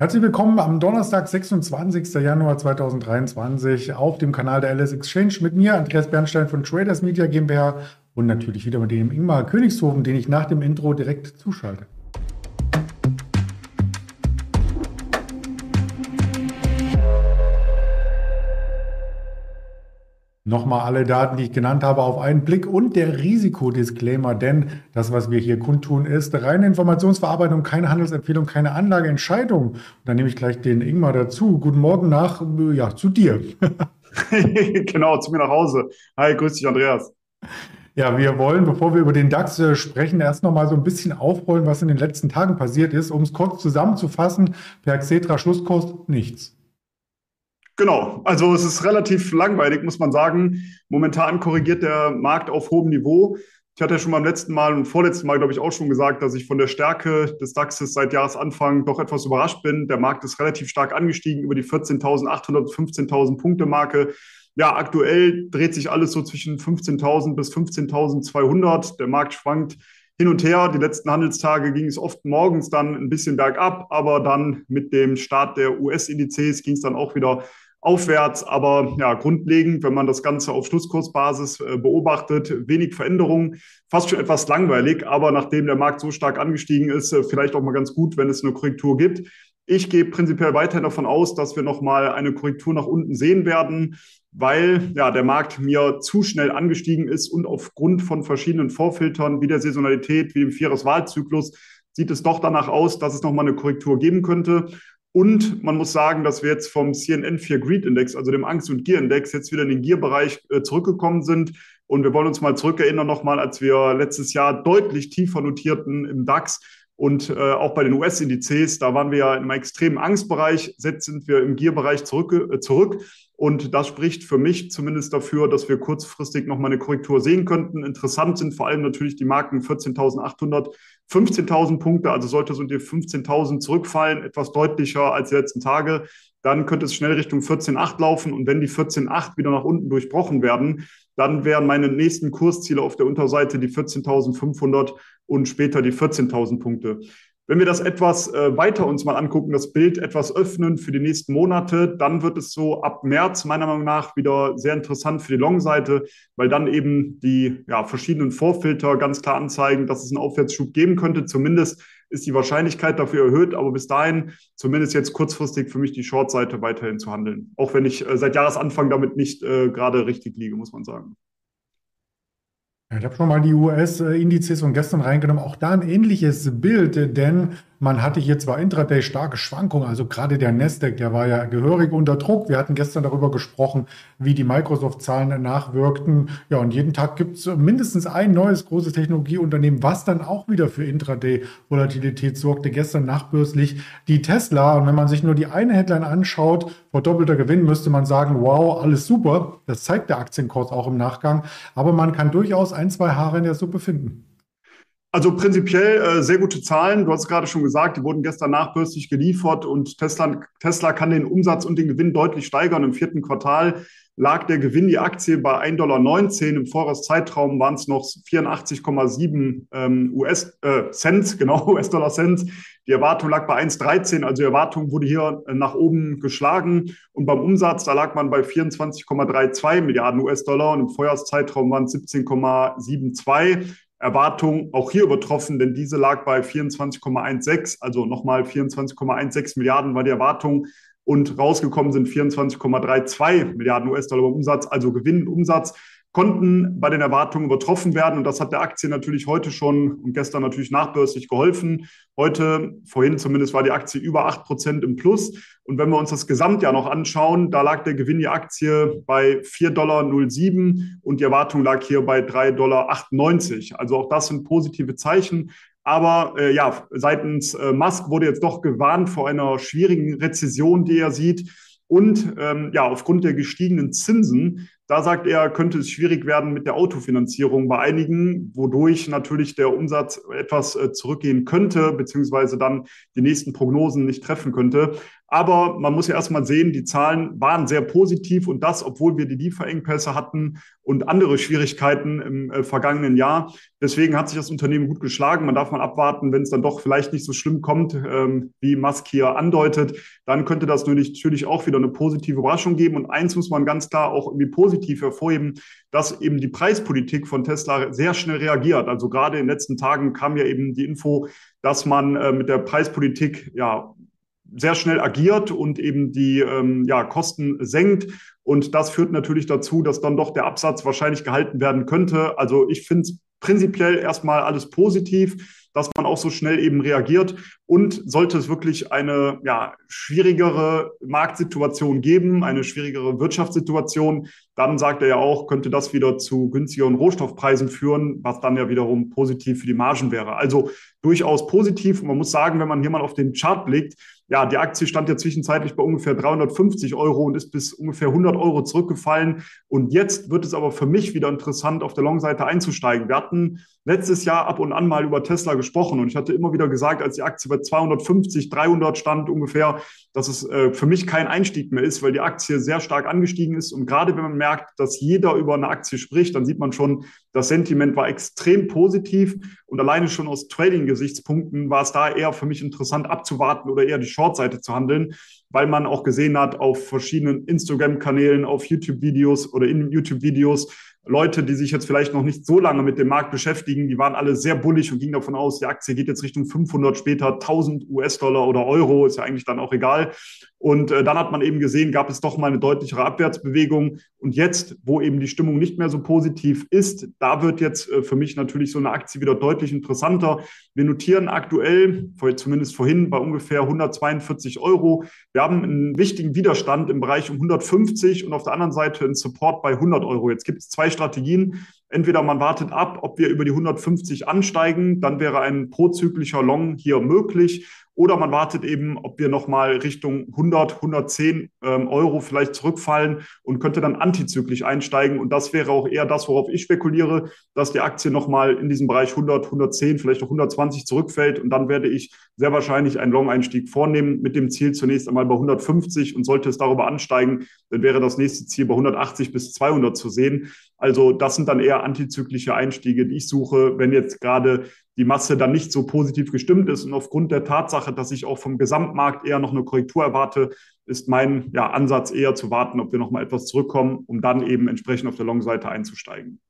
Herzlich willkommen am Donnerstag, 26. Januar 2023 auf dem Kanal der LS Exchange mit mir, Andreas Bernstein von Traders Media GmbH und natürlich wieder mit dem Ingmar Königshofen, den ich nach dem Intro direkt zuschalte. Nochmal alle Daten, die ich genannt habe, auf einen Blick und der Risikodisclaimer, denn das, was wir hier kundtun, ist reine Informationsverarbeitung, keine Handelsempfehlung, keine Anlageentscheidung. Und dann nehme ich gleich den Ingmar dazu. Guten Morgen nach, ja, zu dir. genau, zu mir nach Hause. Hi, grüß dich, Andreas. Ja, wir wollen, bevor wir über den DAX äh, sprechen, erst noch mal so ein bisschen aufrollen, was in den letzten Tagen passiert ist. Um es kurz zusammenzufassen, per Xetra Schlusskurs nichts. Genau, also es ist relativ langweilig, muss man sagen. Momentan korrigiert der Markt auf hohem Niveau. Ich hatte ja schon beim letzten Mal und vorletzten Mal, glaube ich, auch schon gesagt, dass ich von der Stärke des DAXes seit Jahresanfang doch etwas überrascht bin. Der Markt ist relativ stark angestiegen über die 14.800, 15.000 Punkte Marke. Ja, aktuell dreht sich alles so zwischen 15.000 bis 15.200. Der Markt schwankt hin und her. Die letzten Handelstage ging es oft morgens dann ein bisschen bergab, aber dann mit dem Start der US-Indizes ging es dann auch wieder aufwärts, aber ja, grundlegend, wenn man das Ganze auf Schlusskursbasis äh, beobachtet, wenig Veränderungen, fast schon etwas langweilig, aber nachdem der Markt so stark angestiegen ist, äh, vielleicht auch mal ganz gut, wenn es eine Korrektur gibt. Ich gehe prinzipiell weiterhin davon aus, dass wir nochmal eine Korrektur nach unten sehen werden, weil ja, der Markt mir zu schnell angestiegen ist und aufgrund von verschiedenen Vorfiltern wie der Saisonalität, wie dem Vieres-Wahlzyklus, sieht es doch danach aus, dass es nochmal eine Korrektur geben könnte. Und man muss sagen, dass wir jetzt vom CNN 4 Greed Index, also dem Angst- und Gier-Index, jetzt wieder in den Gier-Bereich äh, zurückgekommen sind. Und wir wollen uns mal zurückerinnern nochmal, als wir letztes Jahr deutlich tiefer notierten im DAX und äh, auch bei den US-Indizes, da waren wir ja einem extremen Angstbereich, jetzt sind wir im Gier-Bereich äh, zurück. Und das spricht für mich zumindest dafür, dass wir kurzfristig nochmal eine Korrektur sehen könnten. Interessant sind vor allem natürlich die Marken 14.800, 15.000 Punkte. Also sollte so die 15.000 zurückfallen, etwas deutlicher als die letzten Tage, dann könnte es schnell Richtung 14.8 laufen. Und wenn die 14.8 wieder nach unten durchbrochen werden, dann wären meine nächsten Kursziele auf der Unterseite die 14.500 und später die 14.000 Punkte. Wenn wir das etwas äh, weiter uns mal angucken, das Bild etwas öffnen für die nächsten Monate, dann wird es so ab März meiner Meinung nach wieder sehr interessant für die Long-Seite, weil dann eben die ja, verschiedenen Vorfilter ganz klar anzeigen, dass es einen Aufwärtsschub geben könnte. Zumindest ist die Wahrscheinlichkeit dafür erhöht, aber bis dahin zumindest jetzt kurzfristig für mich die Short-Seite weiterhin zu handeln. Auch wenn ich äh, seit Jahresanfang damit nicht äh, gerade richtig liege, muss man sagen. Ich habe schon mal die US-Indizes von gestern reingenommen. Auch da ein ähnliches Bild, denn man hatte hier zwar intraday starke Schwankungen, also gerade der Nasdaq, der war ja gehörig unter Druck. Wir hatten gestern darüber gesprochen, wie die Microsoft-Zahlen nachwirkten. Ja, und jeden Tag gibt es mindestens ein neues großes Technologieunternehmen, was dann auch wieder für Intraday-Volatilität sorgte. Gestern nachbörslich die Tesla. Und wenn man sich nur die eine Headline anschaut, vor doppelter Gewinn, müsste man sagen, wow, alles super. Das zeigt der Aktienkurs auch im Nachgang. Aber man kann durchaus ein, zwei Haare in der Suppe finden. Also prinzipiell äh, sehr gute Zahlen. Du hast gerade schon gesagt, die wurden gestern nachbörslich geliefert und Tesla, Tesla kann den Umsatz und den Gewinn deutlich steigern. Im vierten Quartal lag der Gewinn die Aktie bei 1,19 Dollar. Im Vorjahrzeitraum waren es noch 84,7 ähm, US äh, genau, US-Dollar Cent. Die Erwartung lag bei 1,13, also die Erwartung wurde hier äh, nach oben geschlagen. Und beim Umsatz, da lag man bei 24,32 Milliarden US-Dollar und im Vorjahreszeitraum waren es 17,72. Erwartung auch hier übertroffen, denn diese lag bei 24,16, also nochmal 24,16 Milliarden war die Erwartung und rausgekommen sind 24,32 Milliarden US-Dollar Umsatz, also Gewinn und Umsatz konnten bei den Erwartungen übertroffen werden. Und das hat der Aktie natürlich heute schon und gestern natürlich nachbörslich geholfen. Heute, vorhin zumindest, war die Aktie über 8 Prozent im Plus. Und wenn wir uns das Gesamtjahr noch anschauen, da lag der Gewinn der Aktie bei 4,07 Dollar und die Erwartung lag hier bei 3,98 Dollar. Also auch das sind positive Zeichen. Aber äh, ja, seitens äh, Musk wurde jetzt doch gewarnt vor einer schwierigen Rezession, die er sieht. Und ähm, ja, aufgrund der gestiegenen Zinsen Da sagt er, könnte es schwierig werden mit der Autofinanzierung bei einigen, wodurch natürlich der Umsatz etwas äh, zurückgehen könnte, beziehungsweise dann die nächsten Prognosen nicht treffen könnte. Aber man muss ja erstmal sehen, die Zahlen waren sehr positiv und das, obwohl wir die Lieferengpässe hatten und andere Schwierigkeiten im äh, vergangenen Jahr. Deswegen hat sich das Unternehmen gut geschlagen. Man darf mal abwarten, wenn es dann doch vielleicht nicht so schlimm kommt, ähm, wie Musk hier andeutet, dann könnte das natürlich auch wieder eine positive Überraschung geben. Und eins muss man ganz klar auch irgendwie positiv hervorheben, dass eben die Preispolitik von Tesla sehr schnell reagiert. Also gerade in den letzten Tagen kam ja eben die Info, dass man äh, mit der Preispolitik ja sehr schnell agiert und eben die ähm, ja, Kosten senkt. Und das führt natürlich dazu, dass dann doch der Absatz wahrscheinlich gehalten werden könnte. Also ich finde es prinzipiell erstmal alles positiv dass man auch so schnell eben reagiert. Und sollte es wirklich eine ja, schwierigere Marktsituation geben, eine schwierigere Wirtschaftssituation, dann sagt er ja auch, könnte das wieder zu günstigeren Rohstoffpreisen führen, was dann ja wiederum positiv für die Margen wäre. Also durchaus positiv. Und man muss sagen, wenn man hier mal auf den Chart blickt, ja, die Aktie stand ja zwischenzeitlich bei ungefähr 350 Euro und ist bis ungefähr 100 Euro zurückgefallen. Und jetzt wird es aber für mich wieder interessant, auf der Long-Seite einzusteigen. Wir hatten letztes Jahr ab und an mal über Tesla gesprochen und ich hatte immer wieder gesagt, als die Aktie bei 250, 300 stand ungefähr, dass es äh, für mich kein Einstieg mehr ist, weil die Aktie sehr stark angestiegen ist. Und gerade wenn man merkt, dass jeder über eine Aktie spricht, dann sieht man schon, das Sentiment war extrem positiv und alleine schon aus Trading-Gesichtspunkten war es da eher für mich interessant abzuwarten oder eher die Short-Seite zu handeln, weil man auch gesehen hat auf verschiedenen Instagram-Kanälen, auf YouTube-Videos oder in YouTube-Videos, Leute, die sich jetzt vielleicht noch nicht so lange mit dem Markt beschäftigen, die waren alle sehr bullig und gingen davon aus, die Aktie geht jetzt Richtung 500, später 1000 US-Dollar oder Euro, ist ja eigentlich dann auch egal. Und äh, dann hat man eben gesehen, gab es doch mal eine deutlichere Abwärtsbewegung. Und jetzt, wo eben die Stimmung nicht mehr so positiv ist, da wird jetzt äh, für mich natürlich so eine Aktie wieder deutlich interessanter. Wir notieren aktuell, zumindest vorhin, bei ungefähr 142 Euro. Wir haben einen wichtigen Widerstand im Bereich um 150 und auf der anderen Seite einen Support bei 100 Euro. Jetzt gibt es zwei Strategien. Entweder man wartet ab, ob wir über die 150 ansteigen, dann wäre ein prozyklischer Long hier möglich. Oder man wartet eben, ob wir nochmal Richtung 100, 110 ähm, Euro vielleicht zurückfallen und könnte dann antizyklisch einsteigen. Und das wäre auch eher das, worauf ich spekuliere, dass die Aktie nochmal in diesem Bereich 100, 110, vielleicht auch 120 zurückfällt. Und dann werde ich sehr wahrscheinlich einen Long-Einstieg vornehmen mit dem Ziel zunächst einmal bei 150. Und sollte es darüber ansteigen, dann wäre das nächste Ziel bei 180 bis 200 zu sehen. Also das sind dann eher antizyklische Einstiege, die ich suche, wenn jetzt gerade die Masse dann nicht so positiv gestimmt ist. Und aufgrund der Tatsache, dass ich auch vom Gesamtmarkt eher noch eine Korrektur erwarte, ist mein ja, Ansatz eher zu warten, ob wir noch mal etwas zurückkommen, um dann eben entsprechend auf der Long-Seite einzusteigen.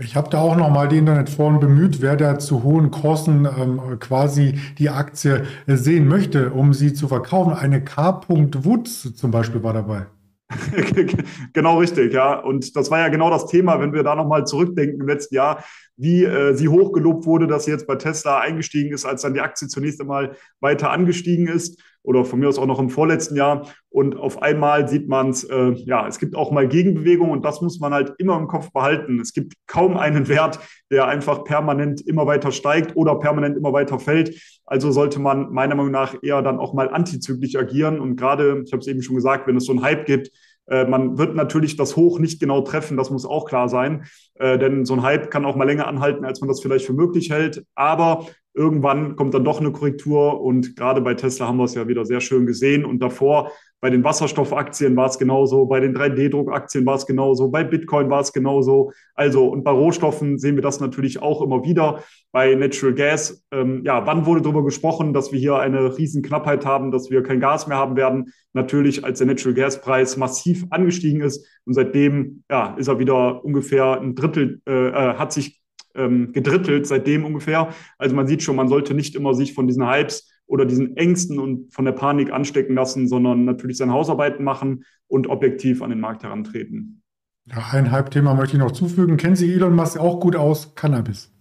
Ich habe da auch noch mal die Internetforen bemüht, wer da zu hohen Kosten ähm, quasi die Aktie sehen möchte, um sie zu verkaufen. Eine K. Woods zum Beispiel war dabei. genau richtig, ja. Und das war ja genau das Thema, wenn wir da nochmal zurückdenken im letzten Jahr, wie äh, sie hochgelobt wurde, dass sie jetzt bei Tesla eingestiegen ist, als dann die Aktie zunächst einmal weiter angestiegen ist oder von mir aus auch noch im vorletzten Jahr. Und auf einmal sieht man es, äh, ja, es gibt auch mal Gegenbewegung und das muss man halt immer im Kopf behalten. Es gibt kaum einen Wert, der einfach permanent immer weiter steigt oder permanent immer weiter fällt. Also sollte man meiner Meinung nach eher dann auch mal antizyklisch agieren. Und gerade, ich habe es eben schon gesagt, wenn es so einen Hype gibt, man wird natürlich das Hoch nicht genau treffen, das muss auch klar sein, äh, denn so ein Hype kann auch mal länger anhalten, als man das vielleicht für möglich hält. Aber irgendwann kommt dann doch eine Korrektur und gerade bei Tesla haben wir es ja wieder sehr schön gesehen und davor bei den Wasserstoffaktien war es genauso, bei den 3D-Druckaktien war es genauso, bei Bitcoin war es genauso. Also und bei Rohstoffen sehen wir das natürlich auch immer wieder. Bei Natural Gas, ähm, ja, wann wurde darüber gesprochen, dass wir hier eine Riesenknappheit haben, dass wir kein Gas mehr haben werden? Natürlich, als der Natural Gas Preis massiv angestiegen ist und seitdem ja, ist er wieder ungefähr ein Drittel, äh, äh hat sich ähm, gedrittelt seitdem ungefähr. Also man sieht schon, man sollte nicht immer sich von diesen Hypes oder diesen Ängsten und von der Panik anstecken lassen, sondern natürlich seine Hausarbeiten machen und objektiv an den Markt herantreten. Ja, ein Hype-Thema möchte ich noch zufügen. Kennen Sie Elon Musk auch gut aus? Cannabis.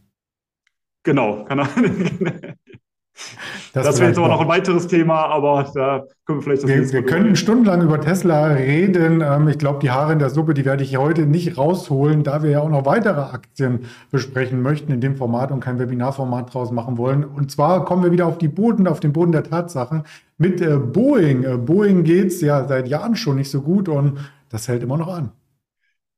Genau, Cannabis. Das, das wäre jetzt aber noch ein weiteres Thema, aber da können wir vielleicht das Wir, wir könnten stundenlang über Tesla reden. Ähm, ich glaube, die Haare in der Suppe, die werde ich heute nicht rausholen, da wir ja auch noch weitere Aktien besprechen möchten in dem Format und kein Webinarformat draus machen wollen. Und zwar kommen wir wieder auf die Boden, auf den Boden der Tatsachen mit äh, Boeing. Äh, Boeing geht es ja seit Jahren schon nicht so gut und das hält immer noch an.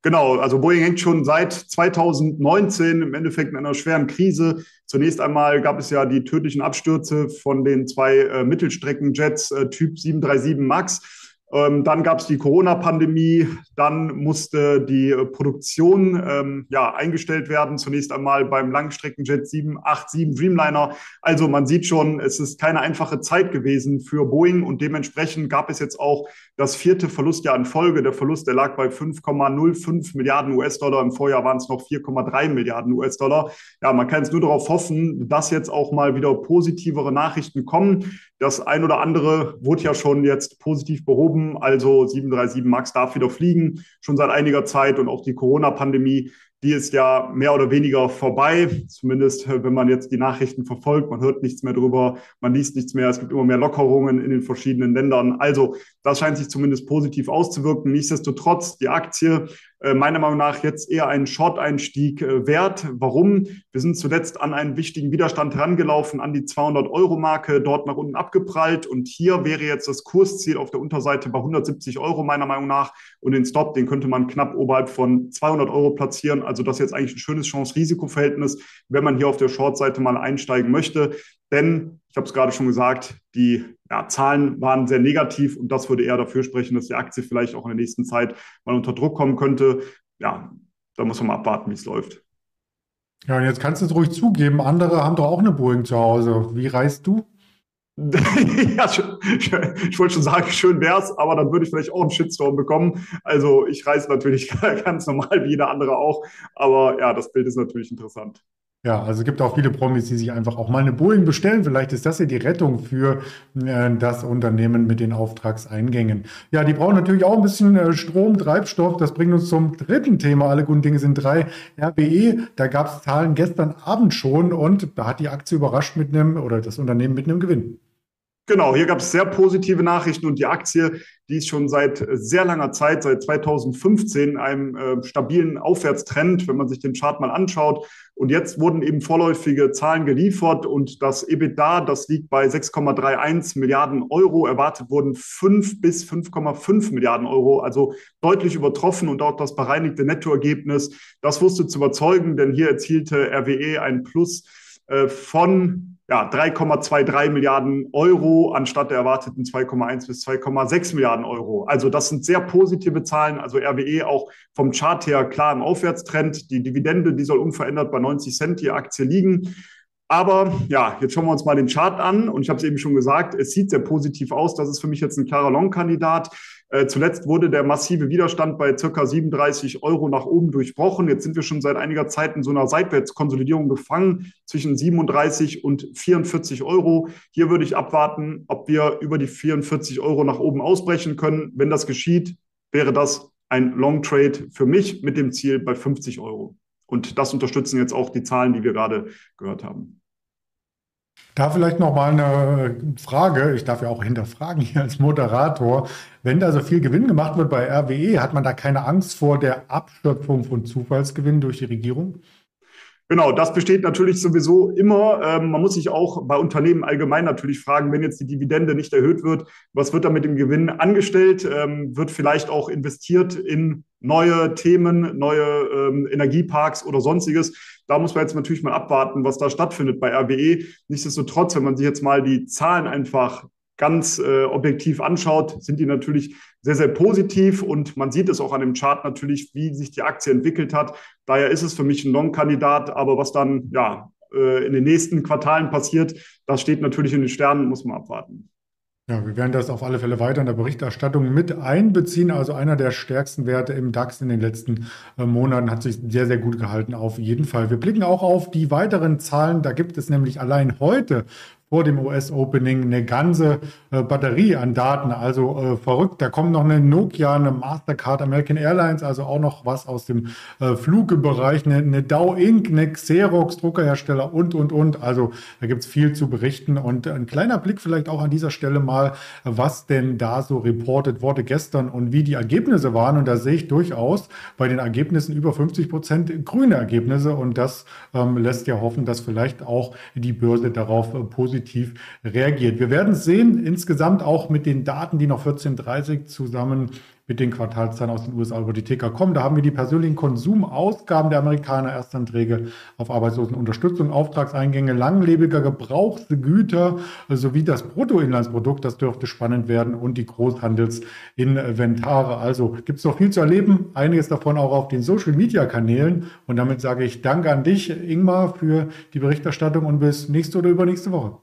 Genau, also Boeing hängt schon seit 2019 im Endeffekt in einer schweren Krise. Zunächst einmal gab es ja die tödlichen Abstürze von den zwei äh, Mittelstreckenjets äh, Typ 737 MAX. Ähm, dann gab es die Corona-Pandemie, dann musste die äh, Produktion ähm, ja, eingestellt werden, zunächst einmal beim Langstreckenjet 787 Dreamliner. Also man sieht schon, es ist keine einfache Zeit gewesen für Boeing und dementsprechend gab es jetzt auch das vierte Verlustjahr in Folge. Der Verlust, der lag bei 5,05 Milliarden US-Dollar. Im Vorjahr waren es noch 4,3 Milliarden US-Dollar. Ja, man kann jetzt nur darauf hoffen, dass jetzt auch mal wieder positivere Nachrichten kommen. Das ein oder andere wurde ja schon jetzt positiv behoben. Also 737 MAX darf wieder fliegen, schon seit einiger Zeit. Und auch die Corona-Pandemie die ist ja mehr oder weniger vorbei, zumindest äh, wenn man jetzt die Nachrichten verfolgt. Man hört nichts mehr drüber, man liest nichts mehr. Es gibt immer mehr Lockerungen in den verschiedenen Ländern. Also das scheint sich zumindest positiv auszuwirken. Nichtsdestotrotz, die Aktie meiner Meinung nach jetzt eher einen Short-Einstieg äh, wert. Warum? Wir sind zuletzt an einen wichtigen Widerstand herangelaufen, an die 200-Euro-Marke, dort nach unten abgeprallt. Und hier wäre jetzt das Kursziel auf der Unterseite bei 170 Euro meiner Meinung nach. Und den Stop, den könnte man knapp oberhalb von 200 Euro platzieren. Also das ist jetzt eigentlich ein schönes Chance-Risiko-Verhältnis, wenn man hier auf der Short-Seite mal einsteigen möchte. Denn, ich habe es gerade schon gesagt, die ja, Zahlen waren sehr negativ und das würde eher dafür sprechen, dass die Aktie vielleicht auch in der nächsten Zeit mal unter Druck kommen könnte. Ja, da muss man mal abwarten, wie es läuft. Ja, und jetzt kannst du es ruhig zugeben, andere haben doch auch eine Boeing zu Hause. Wie reist du? ja, ich wollte schon sagen, schön wär's, aber dann würde ich vielleicht auch einen Shitstorm bekommen. Also ich reise natürlich ganz normal wie jeder andere auch, aber ja, das Bild ist natürlich interessant. Ja, also es gibt auch viele Promis, die sich einfach auch mal eine Boeing bestellen. Vielleicht ist das ja die Rettung für äh, das Unternehmen mit den Auftragseingängen. Ja, die brauchen natürlich auch ein bisschen äh, Strom, Treibstoff. Das bringt uns zum dritten Thema. Alle guten Dinge sind drei. RWE, da gab es Zahlen gestern Abend schon und da hat die Aktie überrascht mit einem oder das Unternehmen mit einem Gewinn. Genau, hier gab es sehr positive Nachrichten und die Aktie, die ist schon seit sehr langer Zeit, seit 2015, in einem äh, stabilen Aufwärtstrend, wenn man sich den Chart mal anschaut. Und jetzt wurden eben vorläufige Zahlen geliefert und das EBITDA, das liegt bei 6,31 Milliarden Euro. Erwartet wurden 5 bis 5,5 Milliarden Euro, also deutlich übertroffen und auch das bereinigte Nettoergebnis. Das wusste zu überzeugen, denn hier erzielte RWE ein Plus äh, von ja, 3,23 Milliarden Euro anstatt der erwarteten 2,1 bis 2,6 Milliarden Euro. Also das sind sehr positive Zahlen. Also RWE auch vom Chart her klar im Aufwärtstrend. Die Dividende, die soll unverändert bei 90 Cent die Aktie liegen. Aber ja, jetzt schauen wir uns mal den Chart an. Und ich habe es eben schon gesagt, es sieht sehr positiv aus. Das ist für mich jetzt ein klarer Long-Kandidat. Äh, zuletzt wurde der massive Widerstand bei circa 37 Euro nach oben durchbrochen. Jetzt sind wir schon seit einiger Zeit in so einer Seitwärtskonsolidierung gefangen zwischen 37 und 44 Euro. Hier würde ich abwarten, ob wir über die 44 Euro nach oben ausbrechen können. Wenn das geschieht, wäre das ein Long Trade für mich mit dem Ziel bei 50 Euro. Und das unterstützen jetzt auch die Zahlen, die wir gerade gehört haben. Da vielleicht noch mal eine Frage. Ich darf ja auch hinterfragen hier als Moderator. Wenn da so viel Gewinn gemacht wird bei RWE, hat man da keine Angst vor der Abschöpfung von Zufallsgewinn durch die Regierung? Genau, das besteht natürlich sowieso immer. Ähm, man muss sich auch bei Unternehmen allgemein natürlich fragen, wenn jetzt die Dividende nicht erhöht wird, was wird da mit dem Gewinn angestellt? Ähm, wird vielleicht auch investiert in neue Themen, neue ähm, Energieparks oder sonstiges? Da muss man jetzt natürlich mal abwarten, was da stattfindet bei RWE. Nichtsdestotrotz, wenn man sich jetzt mal die Zahlen einfach ganz äh, objektiv anschaut, sind die natürlich sehr, sehr positiv und man sieht es auch an dem Chart natürlich, wie sich die Aktie entwickelt hat. Daher ist es für mich ein Non-Kandidat, aber was dann ja äh, in den nächsten Quartalen passiert, das steht natürlich in den Sternen, muss man abwarten. Ja, wir werden das auf alle Fälle weiter in der Berichterstattung mit einbeziehen. Also einer der stärksten Werte im DAX in den letzten äh, Monaten hat sich sehr, sehr gut gehalten, auf jeden Fall. Wir blicken auch auf die weiteren Zahlen. Da gibt es nämlich allein heute vor dem US-Opening eine ganze äh, Batterie an Daten. Also äh, verrückt. Da kommt noch eine Nokia, eine Mastercard, American Airlines, also auch noch was aus dem äh, Flugbereich, eine, eine Dow Inc., eine Xerox, Druckerhersteller und, und, und. Also da gibt es viel zu berichten. Und ein kleiner Blick vielleicht auch an dieser Stelle mal, was denn da so reportet wurde gestern und wie die Ergebnisse waren. Und da sehe ich durchaus bei den Ergebnissen über 50 Prozent grüne Ergebnisse. Und das ähm, lässt ja hoffen, dass vielleicht auch die Börse darauf äh, positiv positiv reagiert. Wir werden sehen, insgesamt auch mit den Daten, die noch 14.30 zusammen mit den Quartalszahlen aus den USA über die Ticker kommen. Da haben wir die persönlichen Konsumausgaben der Amerikaner, Erstanträge auf Arbeitslosenunterstützung, Auftragseingänge, langlebiger Gebrauchsgüter sowie das Bruttoinlandsprodukt. Das dürfte spannend werden und die Großhandelsinventare. Also gibt es noch viel zu erleben. Einiges davon auch auf den Social-Media-Kanälen. Und damit sage ich Danke an dich, Ingmar, für die Berichterstattung und bis nächste oder übernächste Woche.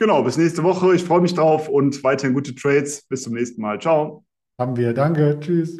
Genau, bis nächste Woche. Ich freue mich drauf und weiterhin gute Trades. Bis zum nächsten Mal. Ciao. Haben wir. Danke. Tschüss.